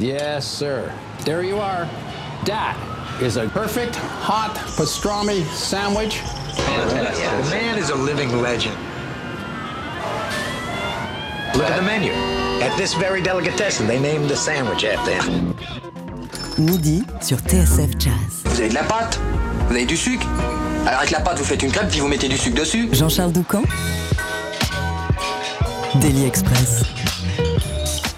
Yes, sir. There you are. That is a perfect hot pastrami sandwich. Fantastic. The man is a living legend. Look at the menu. At this very delicatessen, they named the sandwich after him. Midi sur TSF Jazz. Vous avez de la pâte Vous avez du sucre Alors avec la pâte, vous faites une crêpe, puis vous mettez du sucre dessus. Jean-Charles Doucan. Daily Express.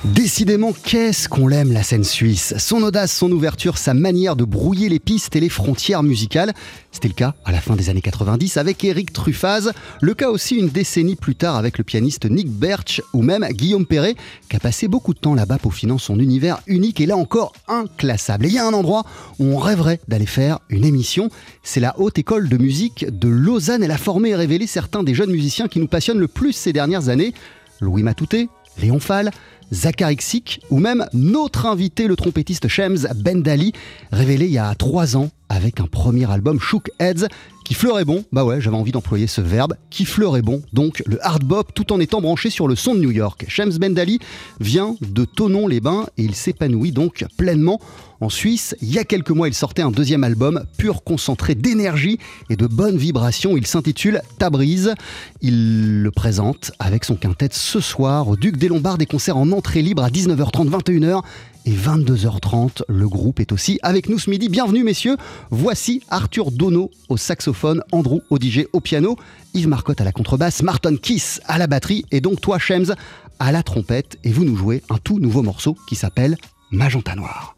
Décidément, qu'est-ce qu'on l'aime la scène suisse? Son audace, son ouverture, sa manière de brouiller les pistes et les frontières musicales. C'était le cas à la fin des années 90 avec Eric Truffaz, le cas aussi une décennie plus tard avec le pianiste Nick Berch ou même Guillaume Perret, qui a passé beaucoup de temps là-bas peaufinant son univers unique et là encore inclassable. Et il y a un endroit où on rêverait d'aller faire une émission, c'est la Haute École de musique de Lausanne. Elle a formé et révélé certains des jeunes musiciens qui nous passionnent le plus ces dernières années. Louis Matouté, Léon Fall, Zachary Xik ou même notre invité, le trompettiste Shems Bendali, révélé il y a trois ans avec un premier album Shook Heads qui fleurait bon, bah ouais, j'avais envie d'employer ce verbe, qui fleurait bon, donc le hard bop tout en étant branché sur le son de New York. Shems Bendali vient de Tonon-les-Bains et il s'épanouit donc pleinement en Suisse. Il y a quelques mois, il sortait un deuxième album, pur concentré d'énergie et de bonnes vibrations. Il s'intitule Tabriz. Il le présente avec son quintet ce soir au Duc des Lombards, des concerts en entrée libre à 19h30, 21h et 22h30. Le groupe est aussi avec nous ce midi. Bienvenue messieurs. Voici Arthur Dono au saxophone, Andrew DJ au piano, Yves Marcotte à la contrebasse, Martin Kiss à la batterie et donc toi Shems à la trompette et vous nous jouez un tout nouveau morceau qui s'appelle Magenta Noir.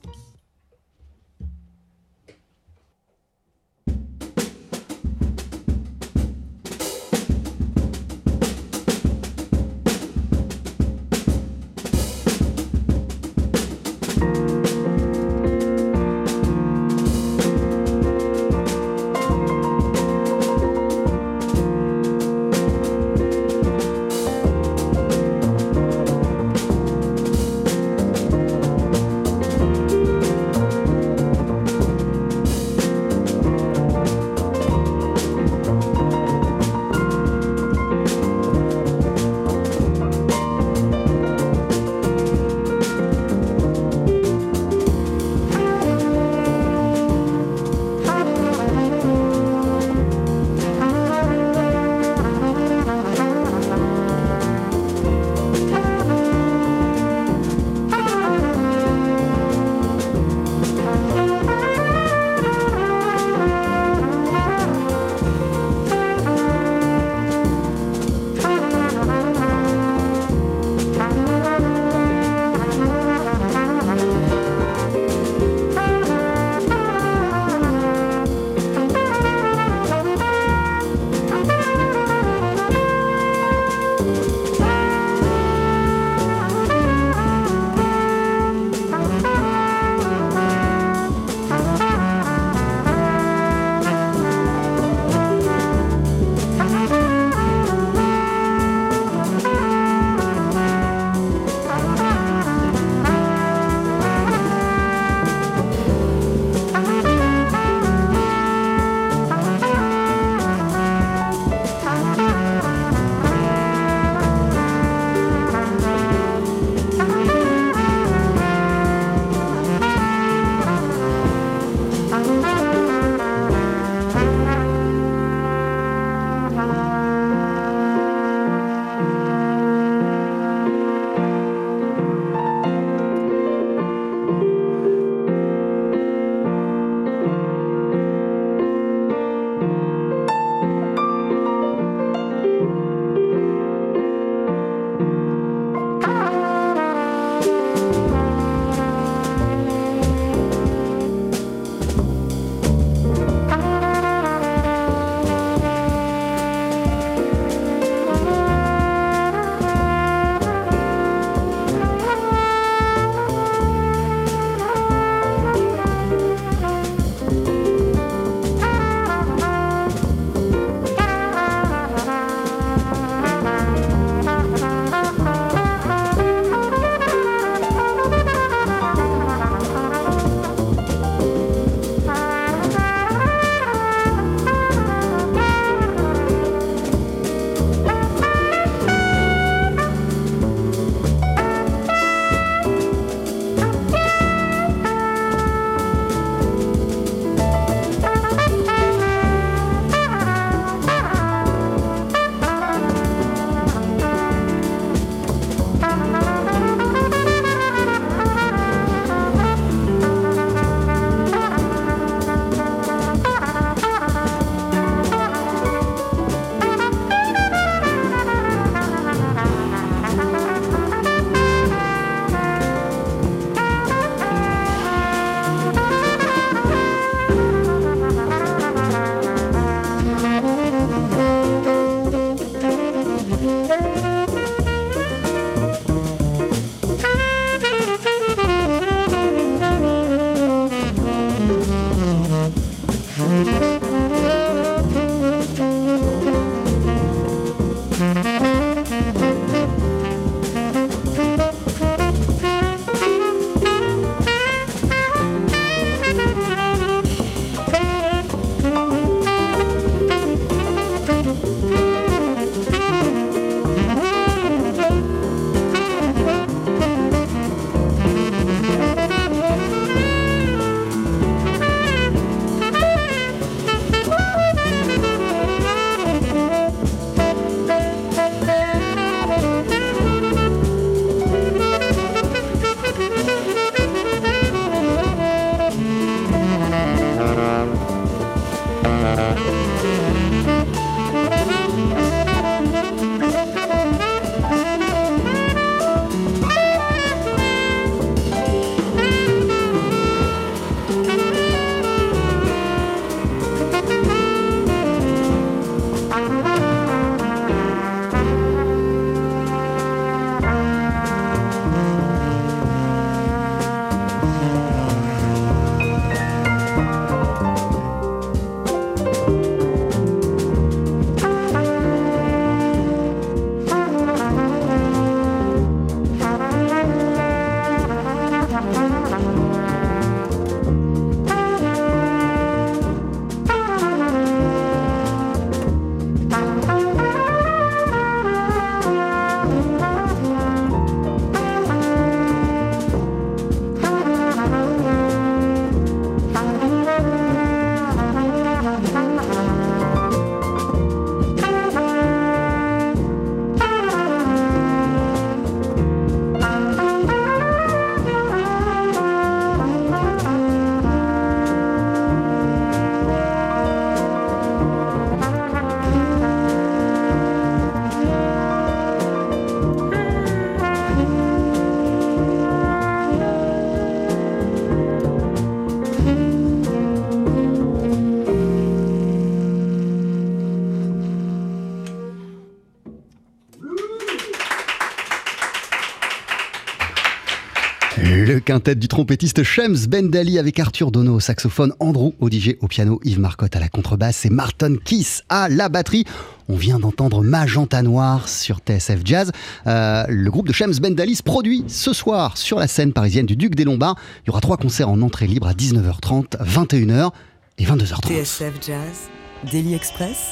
Le quintet du trompettiste Shems Bendali avec Arthur Dono au saxophone, Andrew Odigé au piano, Yves Marcotte à la contrebasse et Martin Kiss à la batterie. On vient d'entendre Magenta Noir sur TSF Jazz. Euh, le groupe de Shems Bendali se produit ce soir sur la scène parisienne du Duc des Lombards. Il y aura trois concerts en entrée libre à 19h30, 21h et 22h30. TSF Jazz, Daily Express,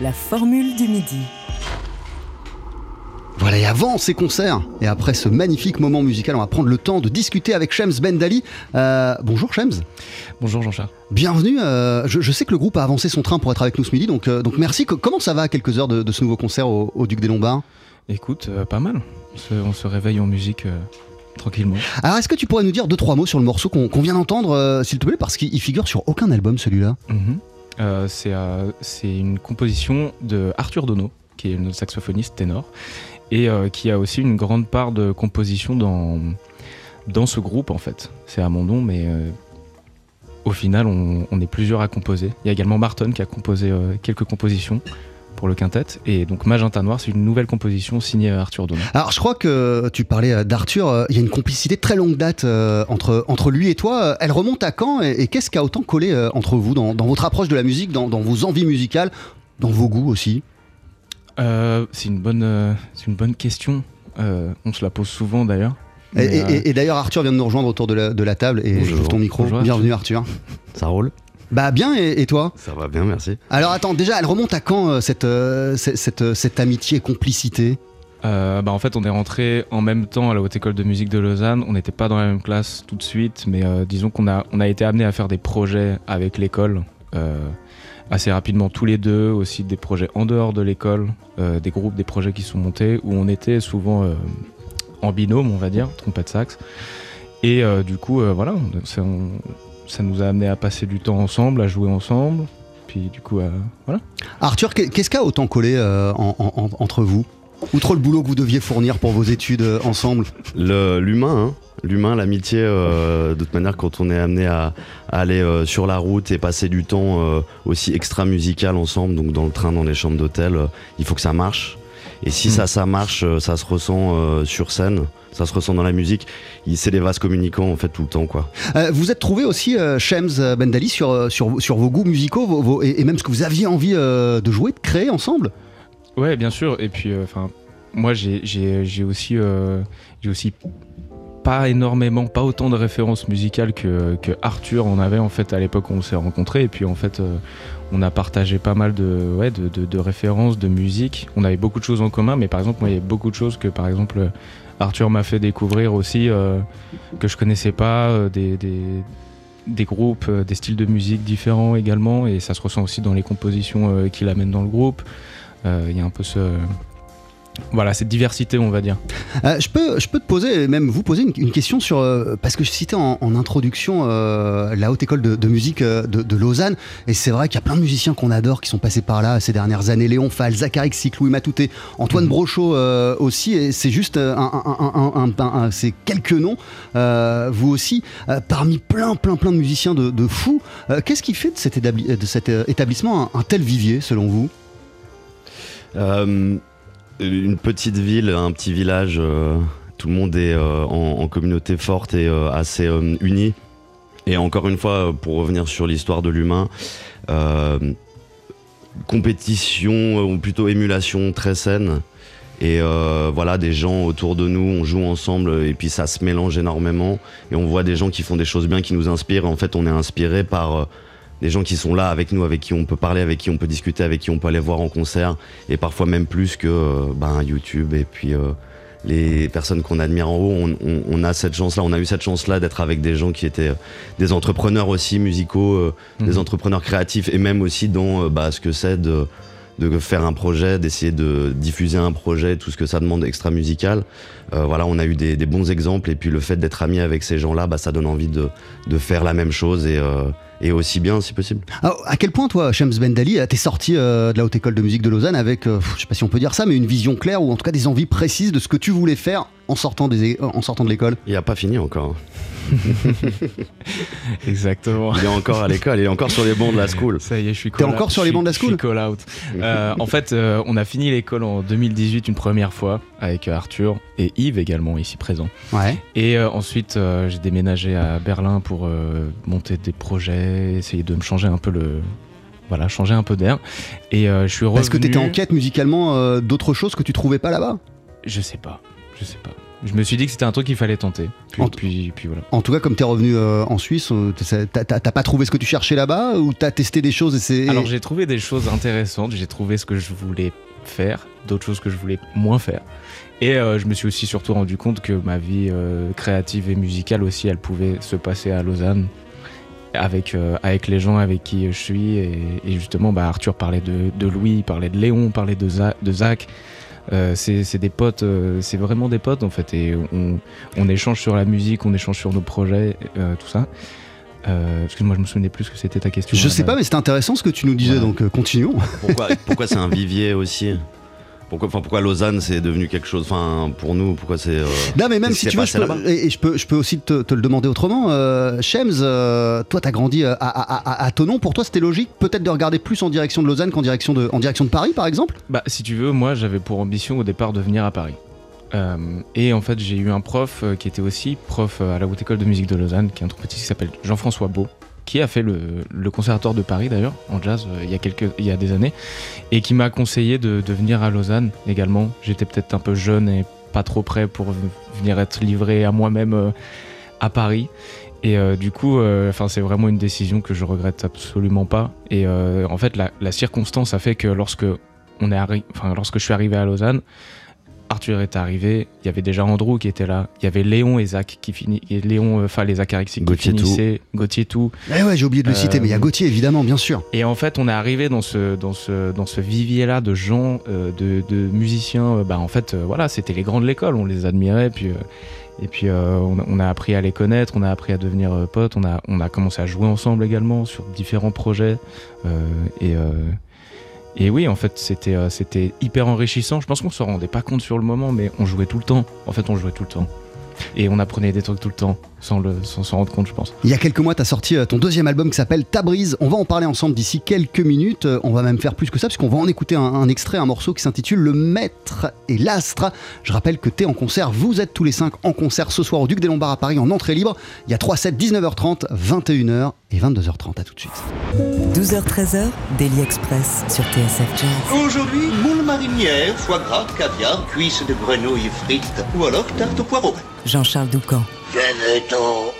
la formule du midi. Voilà, et avant ces concerts, et après ce magnifique moment musical, on va prendre le temps de discuter avec Shems Bendali. Euh, bonjour Shems. Bonjour Jean-Charles. Bienvenue. euh, je, je sais que le groupe a avancé son train pour être avec nous ce midi, donc, euh, donc merci. Co- Comment ça va à quelques heures de, de ce nouveau concert au, au Duc des Lombards? Écoute, euh, pas mal. On se, on se réveille en musique tranquillement. Alors, est-ce que tu pourrais nous dire deux, trois mots sur le morceau qu'on vient d'entendre, euh, s'il te plaît, parce qu'il il figure sur aucun album celui-là? Mhm. Euh, c'est euh, c'est une composition de Arthur Dono, qui est notre saxophoniste ténor, et euh, qui a aussi une grande part de composition dans, dans ce groupe en fait. C'est à mon nom, mais euh, au final, on, on est plusieurs à composer. Il y a également Martin qui a composé euh, quelques compositions pour le quintet, et donc Magenta Noir, c'est une nouvelle composition signée Arthur Dono. Alors, je crois que tu parlais d'Arthur, il y a une complicité très longue date entre, entre lui et toi. Elle remonte à quand et, qu'est-ce qui a autant collé entre vous dans, dans votre approche de la musique, dans, dans vos envies musicales, dans vos goûts aussi? Euh, c'est une bonne, euh, c'est une bonne question. Euh, on se la pose souvent d'ailleurs. Et, euh, d'ailleurs, Arthur vient de nous rejoindre autour de la, de la table et Bonjour. j'ouvre ton micro. Bonjour, Bienvenue, Arthur. Ça roule Bah, bien, et, et toi? Ça va bien, merci. Alors, attends, déjà, elle remonte à quand euh, cette, euh, cette, cette, cette amitié et complicité? Euh, bah, en fait, on est rentré en même temps à la Haute École de musique de Lausanne. On n'était pas dans la même classe tout de suite, mais euh, disons qu'on a, on a été amené à faire des projets avec l'école euh, assez rapidement tous les deux, aussi des projets en dehors de l'école, euh, des groupes, des projets qui sont montés où on était souvent euh, en binôme, on va dire, trompette sax. Et euh, du coup, voilà, ça, nous a amené à passer du temps ensemble, à jouer ensemble. Puis du coup, voilà. Arthur, qu'est- qu'est-ce qui a autant collé en- en- en- entre vous? Outre le boulot que vous deviez fournir pour vos études euh, ensemble Le- L'humain, hein. l'humain, l'amitié, euh, de toute manière, quand on est amené à, à aller euh, sur la route et passer du temps euh, aussi extra-musical ensemble, donc dans le train, dans les chambres d'hôtel, il faut que ça marche. Et si Mm. ça, ça marche, ça se ressent sur scène, ça se ressent dans la musique. Il- C'est des vases communicants, en fait, tout le temps, quoi. Euh, Vous êtes trouvé aussi, euh, Shems Bendali, sur, sur, sur vos goûts musicaux vos- vos- et, et même ce que vous aviez envie euh, de jouer, de créer ensemble? Ouais, bien sûr. Et puis, euh, enfin, moi, j'ai- aussi, euh, j'ai aussi pas énormément, pas autant de références musicales que, Arthur en avait en fait à l'époque où on s'est rencontrés. Et puis, en fait, euh, on a partagé pas mal de, ouais, de, références, de musique. On avait beaucoup de choses en commun, mais par exemple, moi, il y a beaucoup de choses que, par exemple, Arthur m'a fait découvrir aussi que je connaissais pas, des, des, groupes, des styles de musique différents également, et ça se ressent aussi dans les compositions qu'il amène dans le groupe. Euh, Il y a un peu ce. Voilà, cette diversité, on va dire. Euh, je, peux, je peux te poser, même vous poser une, une question sur. euh, parce que je citais en, en introduction euh, la Haute École de, de musique de, de Lausanne, et c'est vrai qu'il y a plein de musiciens qu'on adore qui sont passés par là ces dernières années. Léon Fall, Zachary Xic, Louis Matouté, Antoine Brochot euh, aussi, et c'est juste un, c'est quelques noms, vous aussi, parmi plein, plein, plein de musiciens de, de fous. Qu'est-ce qui fait de cet, établi- de cet établissement un tel vivier, selon vous? Euh, une petite ville, un petit village, euh, tout le monde est euh, en, communauté forte et assez euh, uni. Et encore une fois, pour revenir sur l'histoire de l'humain, compétition ou plutôt émulation très saine. Et voilà, des gens autour de nous, on joue ensemble et puis ça se mélange énormément. Et on voit des gens qui font des choses bien, qui nous inspirent. En fait, on est inspiré par des gens qui sont là avec nous, avec qui on peut parler, avec qui on peut discuter, avec qui on peut aller voir en concert. Et parfois même plus que euh, ben, YouTube et puis euh, les personnes qu'on admire en haut. On, on- on a cette chance-là, on a eu cette chance-là d'être avec des gens qui étaient euh, des entrepreneurs aussi musicaux, euh, des Mhm. entrepreneurs créatifs et même aussi dans euh, bah, ce que c'est de de faire un projet, d'essayer de diffuser un projet, tout ce que ça demande extra musical. Euh, voilà, on a eu des, des bons exemples et puis le fait d'être ami avec ces gens-là, bah, ça donne envie de, de faire la même chose et, euh, et aussi bien si possible. À quel point, toi, Shams Bendali, t'es sorti euh, de la Haute École de musique de Lausanne avec, euh, je sais pas si on peut dire ça, mais une vision claire ou en tout cas des envies précises de ce que tu voulais faire en sortant, des, en sortant de l'école Il n'y a pas fini encore. Exactement. Il est encore à l'école, il est encore sur les bancs de la school. Ça y est, je suis T'es call- encore sur les bancs de la je suis school call out. Euh, en fait, euh, on a fini l'école en 2018 une première fois avec euh, Arthur et Yves également ici présent. Ouais. Et euh, ensuite, euh, j'ai déménagé à Berlin pour euh, monter des projets, essayer de me changer un peu le. Voilà, changer un peu d'air. Et euh, je suis revenu. Parce que t'étais en quête musicalement euh, d'autres choses que tu trouvais pas là-bas? Je sais pas. Je sais pas. Je me suis dit que c'était un truc qu'il fallait tenter. Puis, En- puis, puis voilà. En tout cas, comme t'es revenu euh, en Suisse, euh, t'as pas trouvé ce que tu cherchais là-bas ou t'as testé des choses et c'est. Alors j'ai trouvé des choses intéressantes, j'ai trouvé ce que je voulais faire, d'autres choses que je voulais moins faire. Et euh, je me suis aussi surtout rendu compte que ma vie euh, créative et musicale aussi, elle pouvait se passer à Lausanne avec, euh, avec les gens avec qui je suis. Et, et justement, bah, Arthur parlait de, de Louis, il parlait de Léon, parlait de, de Zach. Euh, c'est c'est des potes, euh, c'est vraiment des potes en fait. Et on, on échange sur la musique, on échange sur nos projets, euh, tout ça. Euh, Excuse-moi, je me souvenais plus ce que c'était ta question. Je sais pas, mais c'était intéressant ce que tu nous disais, donc euh, continuons. Pourquoi, pourquoi c'est un vivier aussi? Pourquoi, enfin, pourquoi Lausanne c'est devenu quelque chose Enfin, pour nous, pourquoi c'est. euh, Non, mais même si tu veux, je peux, et, et je, peux, je peux aussi te, te le demander autrement. Euh, Shems, euh, toi, t'as grandi à, à, à, à Thonon. Pour toi, c'était logique peut-être de regarder plus en direction de Lausanne qu'en direction de, en direction de Paris, par exemple? Bah, si tu veux, moi j'avais pour ambition au départ de venir à Paris. Euh, et en fait, j'ai eu un prof qui était aussi prof à la Haute École de musique de Lausanne, qui est un trompetiste qui s'appelle Jean-François Beau, qui a fait le, conservatoire de Paris d'ailleurs, en jazz, euh, il, y a quelques, il y a des années, et qui m'a conseillé de, venir à Lausanne également. J'étais peut-être un peu jeune et pas trop prêt pour venir être livré à moi-même euh, à Paris. Et euh, du coup, c'est vraiment une décision que je regrette absolument pas. Et en fait, la, circonstance a fait que lorsque on est lorsque je suis arrivé à Lausanne, Arthur est arrivé, il y avait déjà Andrew qui était là, il y avait Léon et Zach qui finit, et Léon, euh, enfin les Zacharixi qui Gauthier Tout. finissaient, Gauthier tout. Eh ouais, j'ai oublié de le Euh, citer, mais il y a Gauthier, évidemment, bien sûr. Et en fait, on est arrivé dans ce, dans ce, dans ce vivier-là de gens, euh, de, de musiciens. euh, bah, en fait, euh, voilà, c'était les grands de l'école, on les admirait. Puis, euh, et puis, euh, on, a- on a appris à les connaître, on a appris à devenir euh, potes, on a, on a commencé à jouer ensemble également sur différents projets. euh, et, euh, et oui, en fait, c'était euh, c'était hyper enrichissant. Je pense qu'on se rendait pas compte sur le moment, mais on jouait tout le temps. En fait, on jouait tout le temps. Et on apprenait des trucs tout le temps, sans le- sans s'en rendre compte, je pense. Il y a quelques mois, tu as sorti euh, ton deuxième album qui s'appelle Ta brise. On va en parler ensemble d'ici quelques minutes. Euh, On va même faire plus que ça, puisqu'on va en écouter un, un extrait, un morceau qui s'intitule Le Maître et l'Astre. Je rappelle que tu es en concert. Vous êtes tous les cinq en concert ce soir au Duc des Lombards à Paris en entrée libre. Il y a 3 sets, 19h30, 21h et 22h30. À tout de suite. 12h-13h, Daily Express sur TSF Jazz. Aujourd'hui, moule marinière, foie gras, caviar, cuisses de grenouille frites ou alors tarte au poireau. Jean-Charles Doucan. Llanito.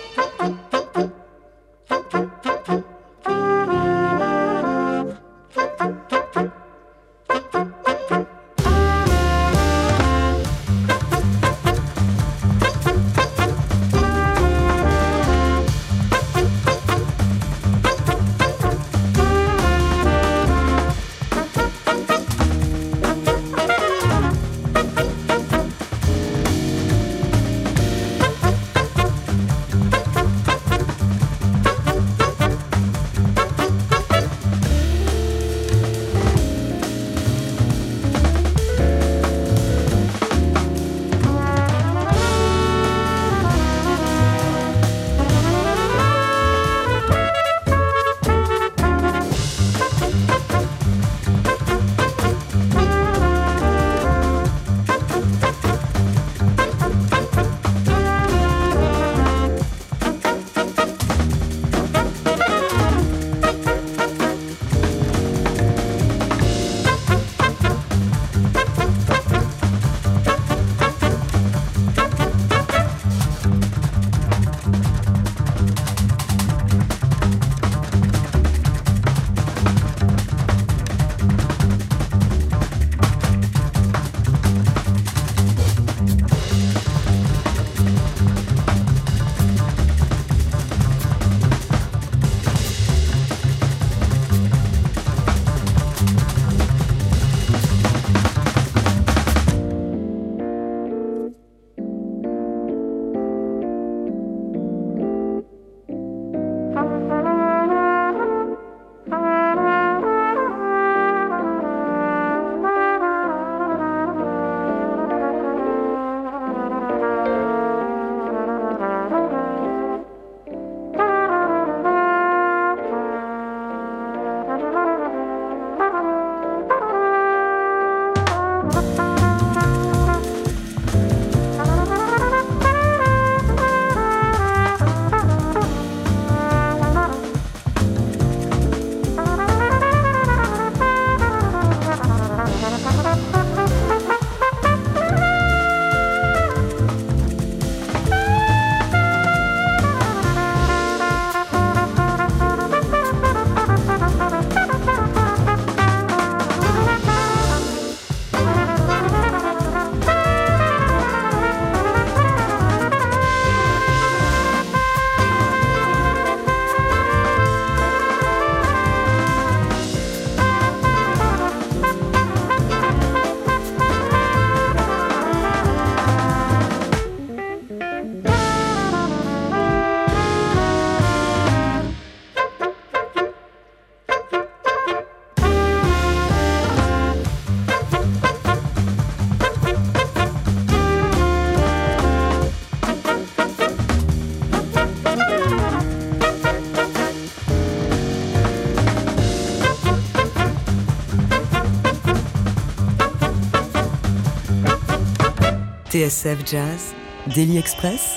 TSF Jazz, Daily Express,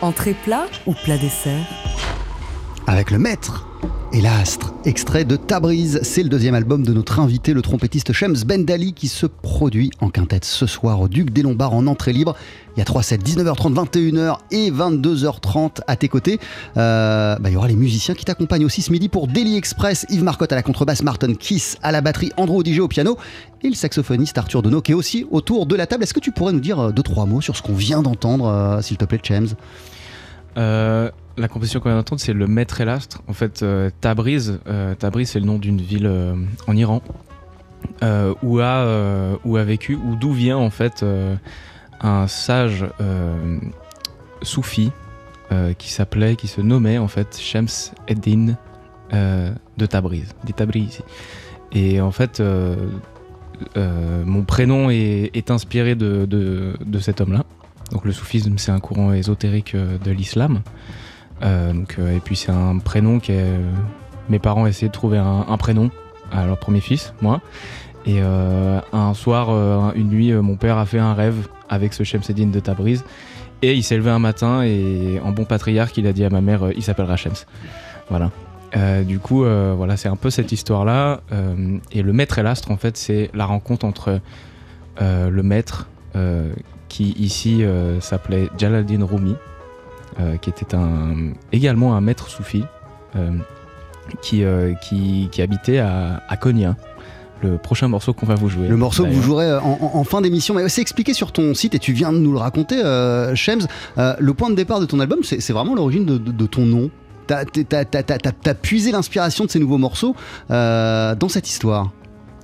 entrée plat ou plat dessert? Avec le maître et l'astre, extrait de Tabriz, c'est le deuxième album de notre invité, le trompettiste Shems Bendali, qui se produit en quintette ce soir au Duc des Lombards en entrée libre. Il y a 3 sets, 19h30, 21h et 22h30 à tes côtés. Euh, bah, il y aura les musiciens qui t'accompagnent aussi ce midi pour Daily Express. Yves Marcotte à la contrebasse, Martin Kiss à la batterie, Andrew DJ au piano et le saxophoniste Arthur Denot qui est aussi autour de la table. Est-ce que tu pourrais nous dire euh, deux, trois mots sur ce qu'on vient d'entendre, euh, s'il te plaît, Euh, la composition qu'on vient d'entendre, c'est le Maître et l'Astre. En fait, Tabriz, Tabriz, c'est le nom d'une ville en Iran euh, où, a, euh, où a vécu, ou d'où vient en fait euh, un sage soufi qui s'appelait, qui se nommait en fait Shams Eddin de Tabriz, des. Et en fait, mon prénom est, est inspiré de, de, cet homme-là. Donc le soufisme, c'est un courant ésotérique de l'islam. Donc, et puis c'est un prénom que mes parents essayaient de trouver un prénom à leur premier fils, moi. Et euh, un soir, euh, une nuit, euh, mon père a fait un rêve avec ce Shemseddin de Tabriz. Et il s'est levé un matin et en bon patriarche, il a dit à ma mère, il s'appellera Shems. Voilà. Du coup, voilà, c'est un peu cette histoire-là. Et le maître et l'astre, en fait, c'est la rencontre entre le maître, qui ici s'appelait Jalaluddin Rumi, qui était également un maître soufi, qui, euh, qui, qui habitait à, à Konya. Le prochain morceau qu'on va vous jouer. Le morceau que vous jouerez euh, en, en- en fin d'émission, mais c'est expliqué sur ton site et tu viens de nous le raconter, euh, Shems. Euh, le point de départ de ton album, c'est vraiment l'origine de, de- de ton nom. T'as t'as puisé l'inspiration de ces nouveaux morceaux euh, dans cette histoire.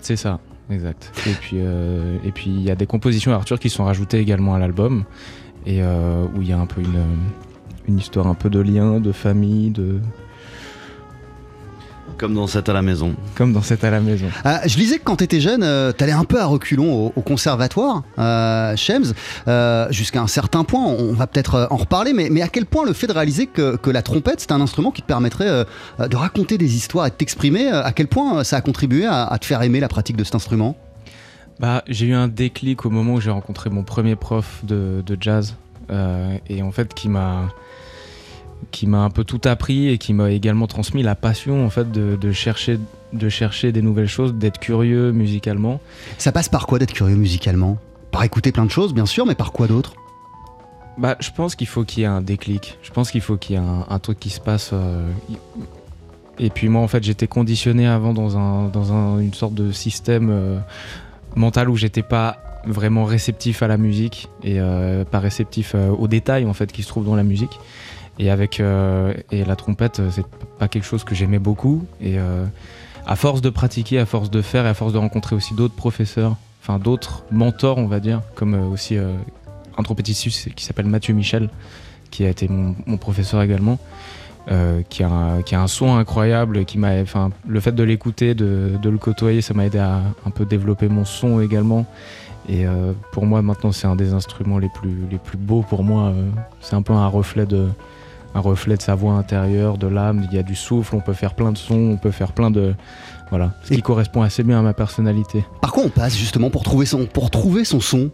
C'est ça, exact. Et puis euh, et puis il y a des compositions Arthur qui sont rajoutées également à l'album et où il y a un peu une une histoire un peu de lien, de famille, de Comme dans cette à la maison. comme dans cette à la maison. Euh, je lisais que quand t'étais jeune, euh, t'allais un peu à reculons au, au conservatoire, euh, Shems, euh, jusqu'à un certain point. On va peut-être euh, en reparler, mais, mais à quel point le fait de réaliser que, que la trompette, c'est un instrument qui te permettrait euh, de raconter des histoires et de t'exprimer, à quel point ça a contribué à, à te faire aimer la pratique de cet instrument? Bah, j'ai eu un déclic au moment où j'ai rencontré mon premier prof de, de jazz euh, et en fait qui m'a qui m'a un peu tout appris et qui m'a également transmis la passion en fait de, de chercher de chercher des nouvelles choses, d'être curieux musicalement. Ça passe par quoi d'être curieux musicalement? Par écouter plein de choses, bien sûr, mais par quoi d'autre? Bah, je pense qu'il faut qu'il y ait un déclic. Je pense qu'il faut qu'il y ait un, un truc qui se passe. euh, Et puis moi, en fait, j'étais conditionné avant dans, un, dans un- une sorte de système euh, mental où j'étais pas vraiment réceptif à la musique et euh, pas réceptif aux détails en fait qui se trouvent dans la musique. Et avec euh, et la trompette, euh, c'est pas quelque chose que j'aimais beaucoup. Et euh, à force de pratiquer, à force de faire, et à force de rencontrer aussi d'autres professeurs, enfin d'autres mentors, on va dire, comme aussi un trompettiste qui s'appelle Mathieu Michel, qui a été mon, professeur également, qui, a, un- qui a un son incroyable, qui m'a, enfin, le fait de l'écouter, de, de le côtoyer, ça m'a aidé à un peu développer mon son également. Et pour moi, maintenant, c'est un des instruments les plus, les plus beaux pour moi. c'est un peu un reflet de, un reflet de sa voix intérieure, de l'âme. Il y a du souffle, on peut faire plein de sons, on peut faire plein de, voilà, ce qui Et- correspond assez bien à ma personnalité. Par quoi on passe justement pour trouver son, pour trouver son son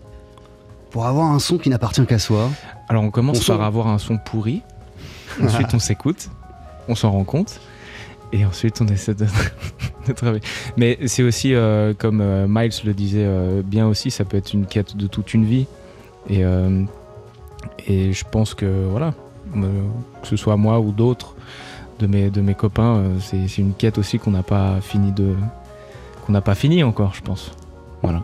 Pour avoir un son qui n'appartient qu'à soi Alors on commence On par avoir un son pourri, ensuite on s'écoute, on s'en rend compte, et ensuite on essaie de, de travailler. Mais c'est aussi, euh, comme euh, Miles le disait euh, bien aussi, ça peut être une quête de toute une vie. Et, et je pense que voilà, que ce soit moi ou d'autres de mes, de mes copains, euh, c'est c'est une quête aussi qu'on n'a pas fini de qu'on n'a pas fini encore, je pense. Voilà.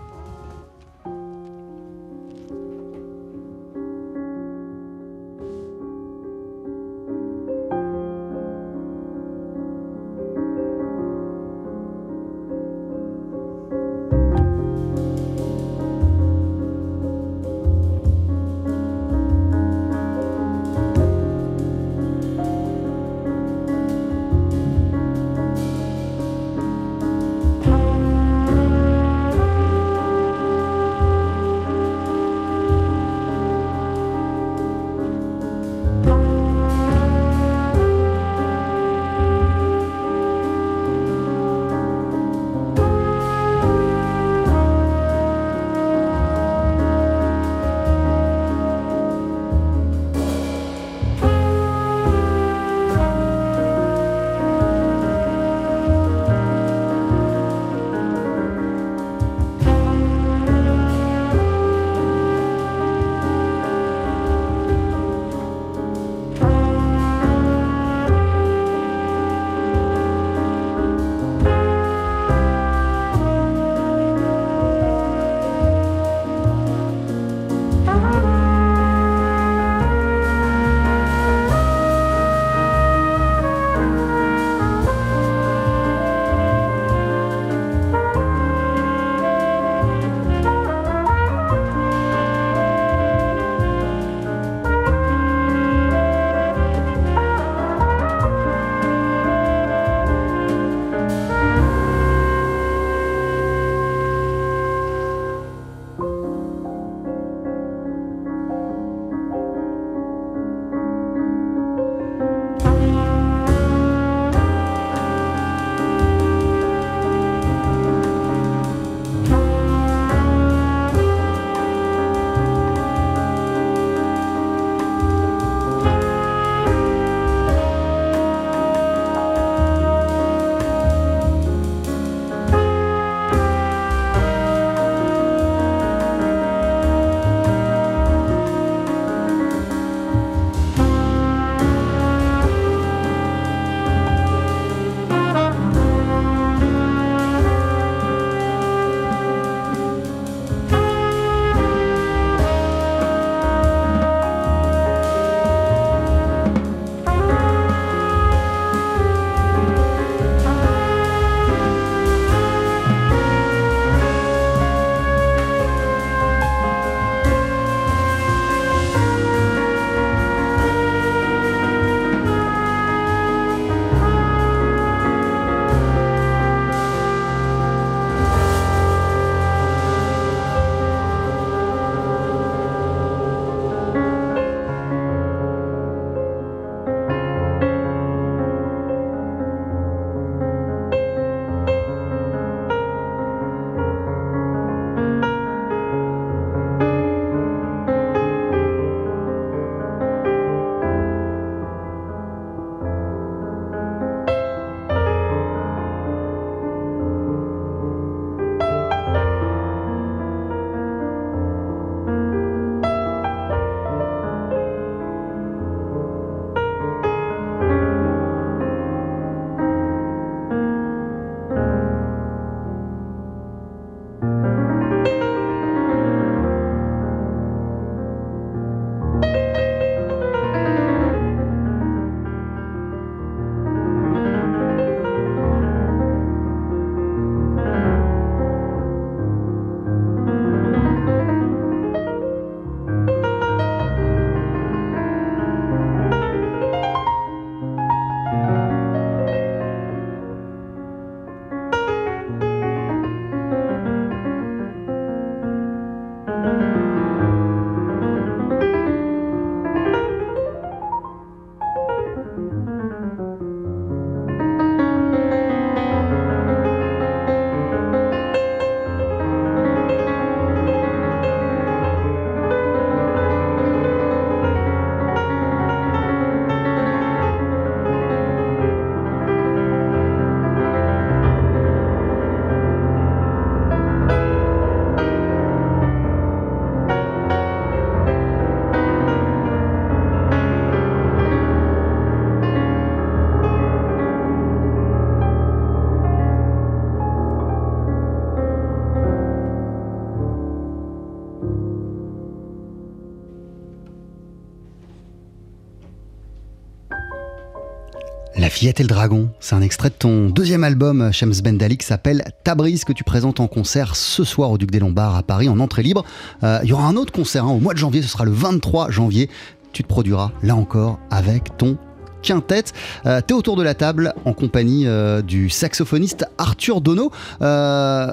Fillette et le dragon, c'est un extrait de ton deuxième album, Shams Bendali, qui s'appelle Tabriz, que tu présentes en concert ce soir au Duc des Lombards à Paris, en entrée libre. Euh, Il y aura un autre concert hein, au mois de janvier, ce sera le 23 janvier. Tu te produiras là encore avec ton quintet. Euh, T'es autour de la table en compagnie euh, du saxophoniste Arthur Dono. Euh,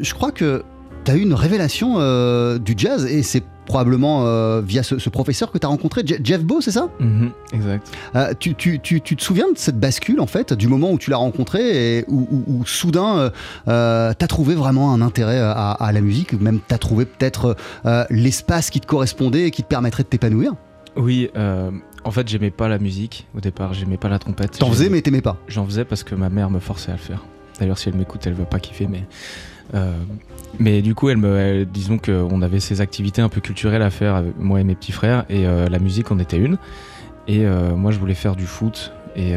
je crois que tu as eu une révélation du jazz et c'est probablement euh, via ce, ce professeur que tu as rencontré, Je- Jeff Beau, c'est ça? Mhm, exact. Euh, tu, tu- tu- tu te souviens de cette bascule en fait, du moment où tu l'as rencontré et où, où- où soudain euh, euh, t'as trouvé vraiment un intérêt à, à la musique, ou même t'as trouvé peut-être l'espace qui te correspondait et qui te permettrait de t'épanouir? Oui, en fait, j'aimais pas la musique au départ, j'aimais pas la trompette. T'en faisais mais t'aimais pas? J'en faisais parce que ma mère me forçait à le faire. D'ailleurs, si elle m'écoute, elle veut pas kiffer, mais. Euh, mais du coup, elle me, elle- disons qu'on avait ces activités un peu culturelles à faire, avec moi et mes petits frères, et euh, la musique en était une. Et euh, moi, je voulais faire du foot, et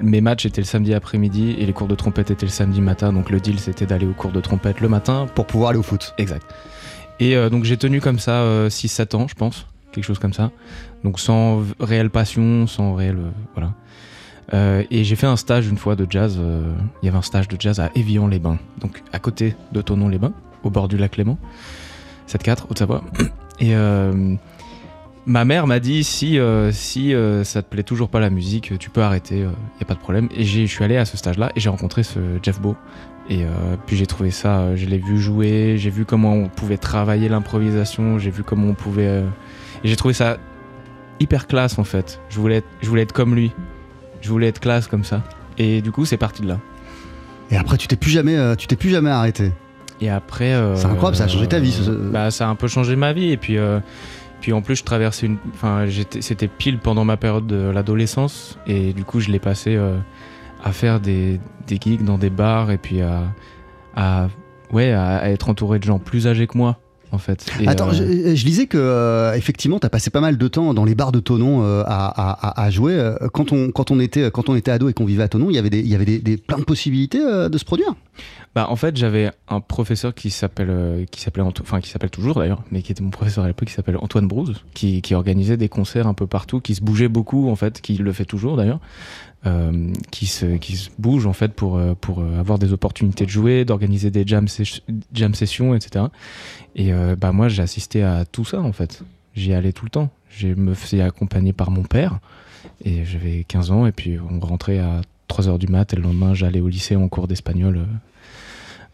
mes matchs étaient le samedi après-midi, et les cours de trompette étaient le samedi matin, donc le deal c'était d'aller aux cours de trompette le matin. Pour pouvoir aller au foot. Exact. Et euh, donc j'ai tenu comme ça euh, 6-7 ans, je pense, quelque chose comme ça. Donc sans réelle passion, sans réel. euh, voilà. Euh, et j'ai fait un stage une fois de jazz. euh, Il y avait un stage de jazz à Évian-les-Bains, donc à côté de Tonon-les-Bains, au bord du lac Léman, 7-4, Haute-Savoie. Et euh, ma mère m'a dit si, si ça te plaît toujours pas la musique, tu peux arrêter, il n'y a pas de problème. Et je suis allé à ce stage-là et j'ai rencontré ce Jeff Beau. Et puis j'ai trouvé ça, je l'ai vu jouer, j'ai vu comment on pouvait travailler l'improvisation, j'ai vu comment on pouvait. et j'ai trouvé ça hyper classe en fait. Je voulais, je voulais être comme lui. Je voulais être classe comme ça. Et du coup, c'est parti de là. Et après tu t'es plus jamais, euh, tu t'es plus jamais arrêté. Et après. euh, C'est incroyable, ça a changé ta vie, ce- Bah, ça a un peu changé ma vie. Et puis, euh, puis en plus, je traversais une. Enfin, j'étais- c'était pile pendant ma période de l'adolescence. Et du coup, je l'ai passé à faire des, des gigs dans des bars et puis à. à ouais, à, à être entouré de gens plus âgés que moi, en fait. Et, Attends, euh, je, je lisais que euh, effectivement, t'as passé pas mal de temps dans les bars de Tonon euh, à, à- à- à jouer. Quand on, quand on était, quand on était ado et qu'on vivait à Tonon, il y avait des, il y avait des, des- plein de possibilités euh, de se produire? Bah, en fait, j'avais un professeur qui s'appelle, qui s'appelait, enfin, qui s'appelle toujours d'ailleurs, mais qui était mon professeur à l'époque, qui s'appelle Antoine Brouze, qui, qui organisait des concerts un peu partout, qui se bougeait beaucoup, en fait, qui le fait toujours d'ailleurs, euh, qui se, qui se bouge en fait pour, euh, pour euh, avoir des opportunités de jouer, d'organiser des jam, ses- jam sessions, etc. Et bah, moi, j'ai assisté à tout ça, en fait. J'y allais tout le temps. Je me faisais accompagner par mon père, et j'avais 15 ans, et puis on rentrait à 3h du mat, et le lendemain, j'allais au lycée en cours d'espagnol.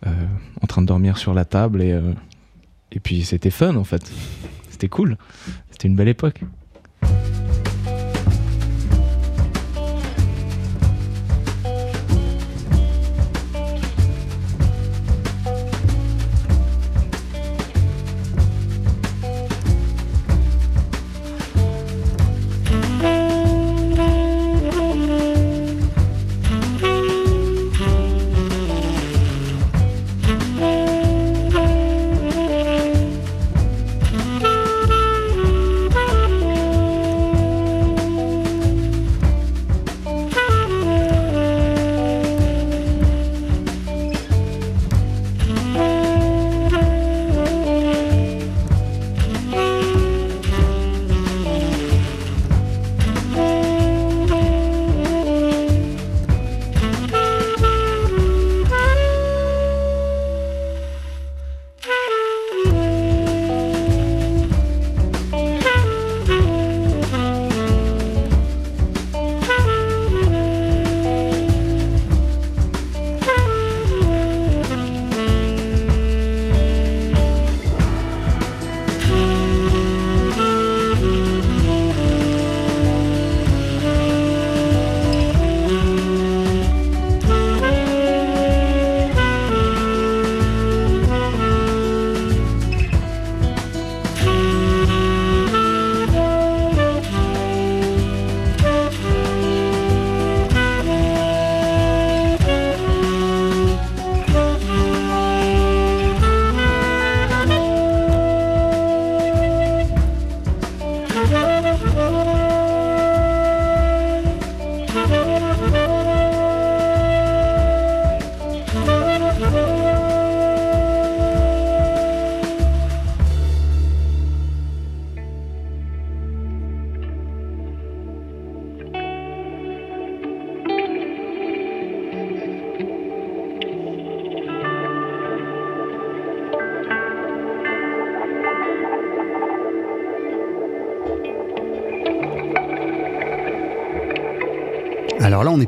en train de dormir sur la table et, et puis c'était fun en fait. C'était cool. C'était une belle époque.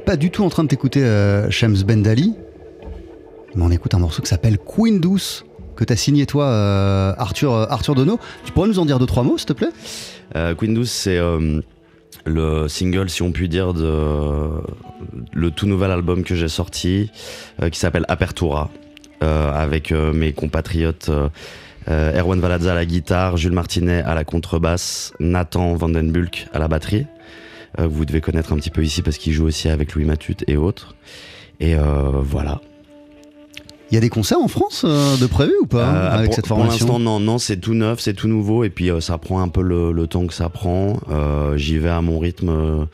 Pas du tout en train de t'écouter euh, Shams Bendali, mais on écoute un morceau qui s'appelle Queen Douce, que t'as signé toi, euh, Arthur, euh, Arthur Dono. Tu pourrais nous en dire deux, trois mots, s'il te plaît? Euh, Queen Douce, c'est le single, si on peut dire, de le tout nouvel album que j'ai sorti, qui s'appelle Apertura, avec mes compatriotes Erwan Valadza à la guitare, Jules Martinet à la contrebasse, Nathan Vandenbulk à la batterie. Euh, vous devez connaître un petit peu ici parce qu'il joue aussi avec Louis Matut et autres. Et euh, voilà. Il y a des concerts en France euh, de prévu ou pas Euh, avec pour, cette pour formation? l'instant, non, non, c'est tout neuf, c'est tout nouveau, et puis euh, ça prend un peu le, le temps que ça prend. J'y vais à mon rythme.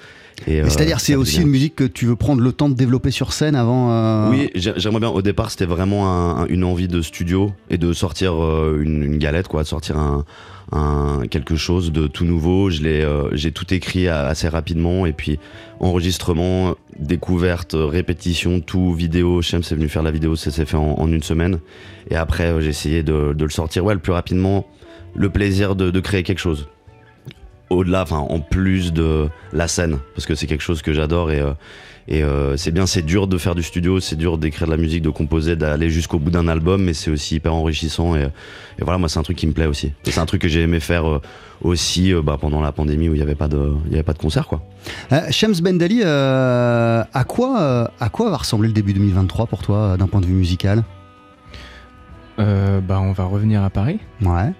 C'est-à-dire, c'est aussi une musique que tu veux prendre le temps de développer sur scène avant. Oui, j'ai- j'aimerais bien. Au départ, c'était vraiment un- un- une envie de studio et de sortir une, une galette, quoi, de sortir un, un- quelque chose de tout nouveau. Je l'ai, euh, j'ai tout écrit assez rapidement et puis enregistrement, découverte, répétition, tout vidéo. Shem c'est venu faire la vidéo, ça s'est fait en, en une semaine. Et après, euh, j'ai essayé de, de le sortir, ouais, le plus rapidement. Le plaisir de, de créer quelque chose. Au-delà, enfin, en plus de la scène, parce que c'est quelque chose que j'adore et. euh, et euh, c'est bien, c'est dur de faire du studio, c'est dur d'écrire de la musique, de composer, d'aller jusqu'au bout d'un album, mais c'est aussi hyper enrichissant. Et, et voilà, moi, c'est un truc qui me plaît aussi. C'est un truc que j'ai aimé faire euh, aussi euh, bah, pendant la pandémie où il n'y avait pas de, il y avait pas de concert, quoi. Euh, Shams Bendali, euh, à, quoi, euh, à quoi va ressembler le début 2023 pour toi, d'un point de vue musical? Euh, bah, on va revenir à Paris. Ouais.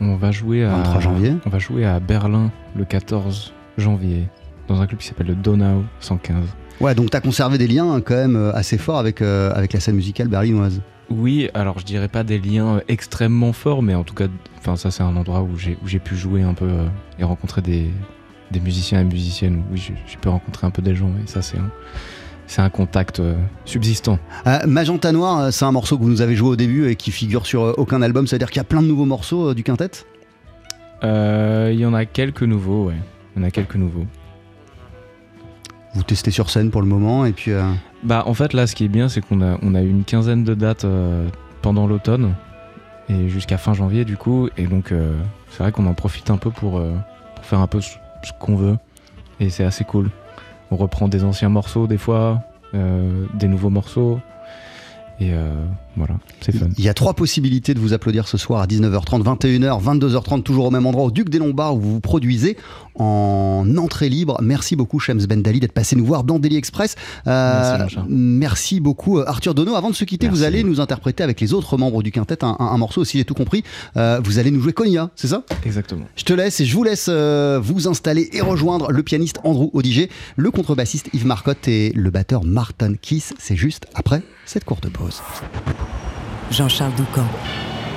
On va jouer à 23 janvier. On va jouer à Berlin le 14 janvier dans un club qui s'appelle le Donau 115. Ouais, donc tu as conservé des liens quand même euh, assez forts avec, euh, avec la scène musicale berlinoise. Oui, alors je dirais pas des liens extrêmement forts, mais en tout cas, enfin ça c'est un endroit où j'ai où j'ai pu jouer un peu euh, et rencontrer des, des musiciens et musiciennes. Oui, j'ai pu rencontrer un peu des gens et ça c'est un c'est un contact euh, subsistant. Euh, Magenta Noir, euh, c'est un morceau que vous nous avez joué au début et qui figure sur euh, aucun album, c'est-à-dire qu'il y a plein de nouveaux morceaux euh, du quintet? Euh, Il y en a quelques nouveaux, ouais. Il y en a quelques nouveaux. Vous testez sur scène pour le moment et puis. euh, Bah en fait là ce qui est bien c'est qu'on a, on a une quinzaine de dates euh, pendant l'automne et jusqu'à fin janvier du coup et donc euh, c'est vrai qu'on en profite un peu pour, euh, pour faire un peu ce, ce qu'on veut et c'est assez cool. On reprend des anciens morceaux des fois, des nouveaux morceaux et voilà c'est fun. Il y a trois possibilités de vous applaudir ce soir à 19h30, 21h, 22h30, toujours au même endroit, au Duc des Lombards, où vous vous produisez en entrée libre. Merci beaucoup, Shams Bendali, d'être passé nous voir dans Daily Express. Euh, Merci, beaucoup, euh, Arthur Dono. Avant de se quitter, Merci. vous allez nous interpréter avec les autres membres du quintet un, un- un morceau, si j'ai tout compris. Euh, vous allez nous jouer Cogna, c'est ça? Exactement. Je te laisse et je vous laisse euh, vous installer et rejoindre le pianiste Andrew Odiger, le contrebassiste Yves Marcotte et le batteur Martin Kiss. C'est juste après cette courte pause. Jean-Charles Doucan,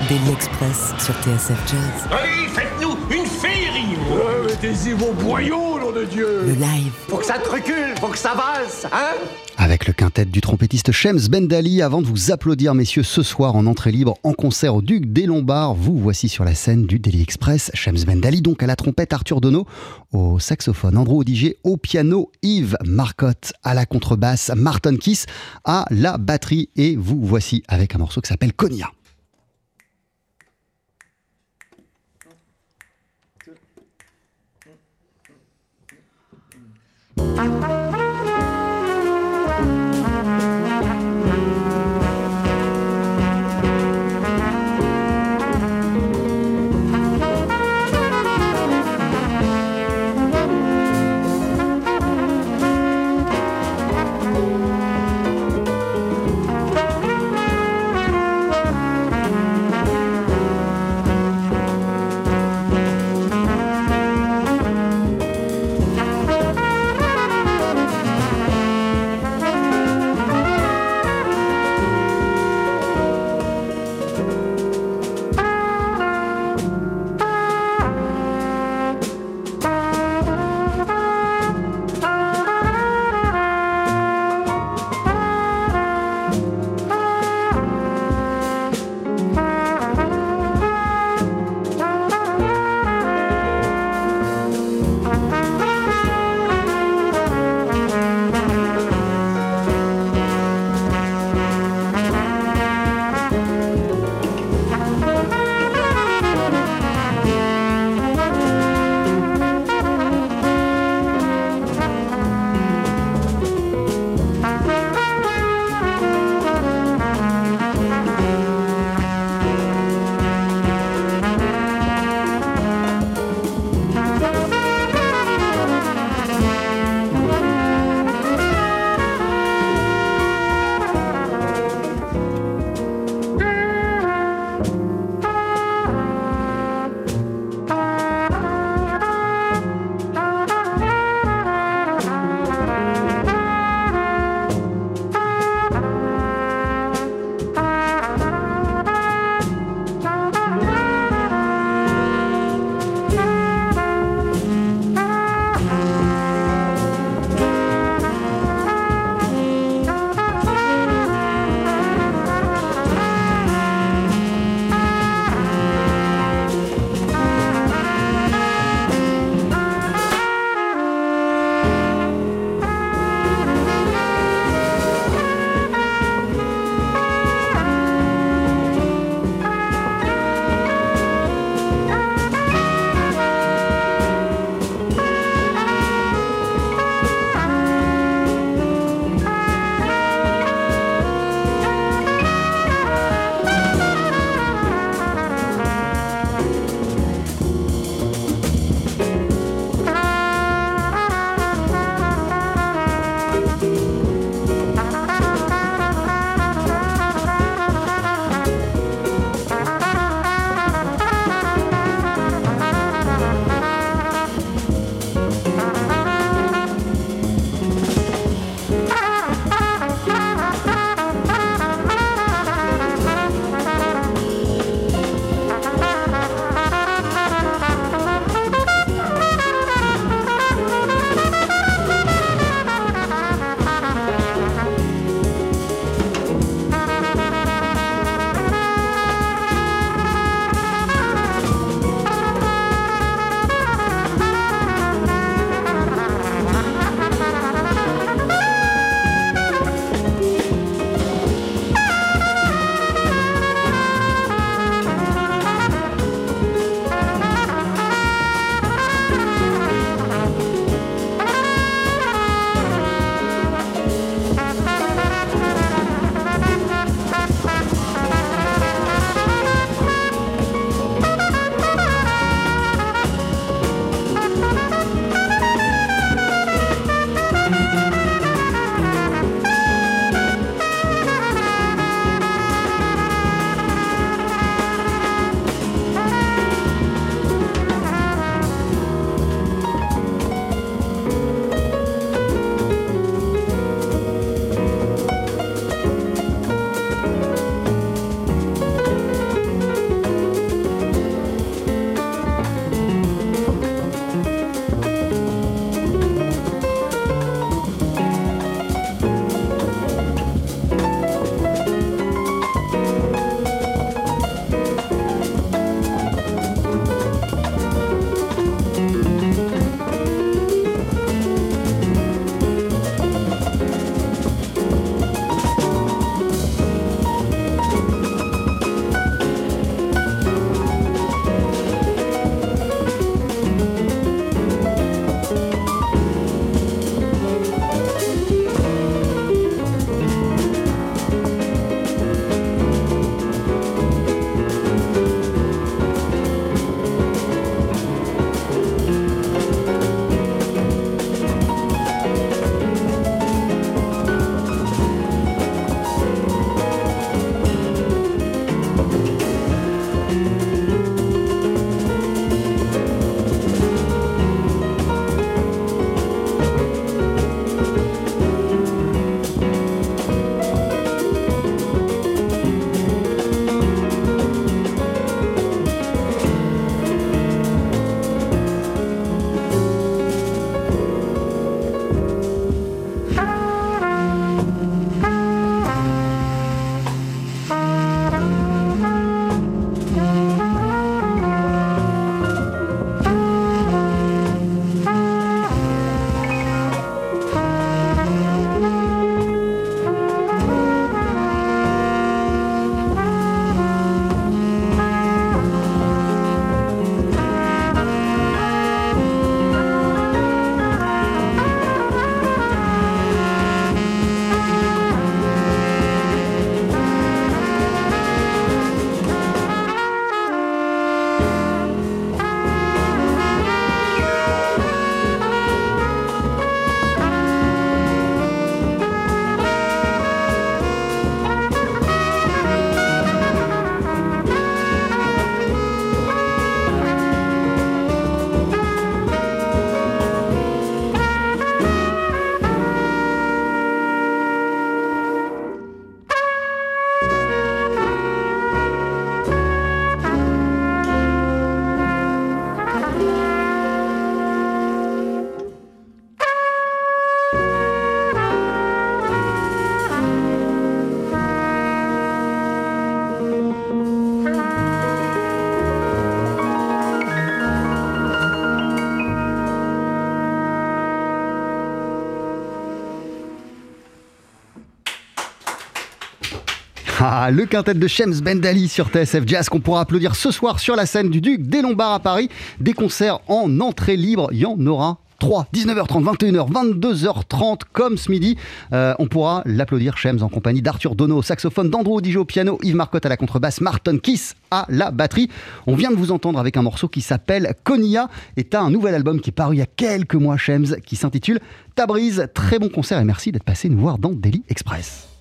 Daily Express sur TSF Jazz. Faites-nous une vos boyaux, nom de Dieu Le live, Faut que ça te recule, faut que ça valse, hein Avec le quintet du trompettiste Shems Bendali, avant de vous applaudir, messieurs, ce soir en entrée libre, en concert au Duc des Lombards, vous voici sur la scène du Daily Express. Shems Bendali, donc à la trompette, Arthur Dono, au saxophone, Andrew Odiger, au piano, Yves Marcotte, à la contrebasse, Martin Kiss, à la batterie, et vous voici avec un morceau qui s'appelle Cogna. Bye. Ah, le quintet de Shems Bendali sur TSF Jazz qu'on pourra applaudir ce soir sur la scène du Duc des Lombards à Paris. Des concerts en entrée libre, il y en aura 3, 19h30, 21h, 22h30 comme ce midi. Euh, on pourra l'applaudir Shems en compagnie d'Arthur Dono au saxophone, d'Andrew Dijo au piano, Yves Marcotte à la contrebasse, Martin Kiss à la batterie. On vient de vous entendre avec un morceau qui s'appelle Konya et t'as un nouvel album qui est paru il y a quelques mois Shems qui s'intitule Tabriz. Très bon concert et merci d'être passé nous voir dans Daily Express.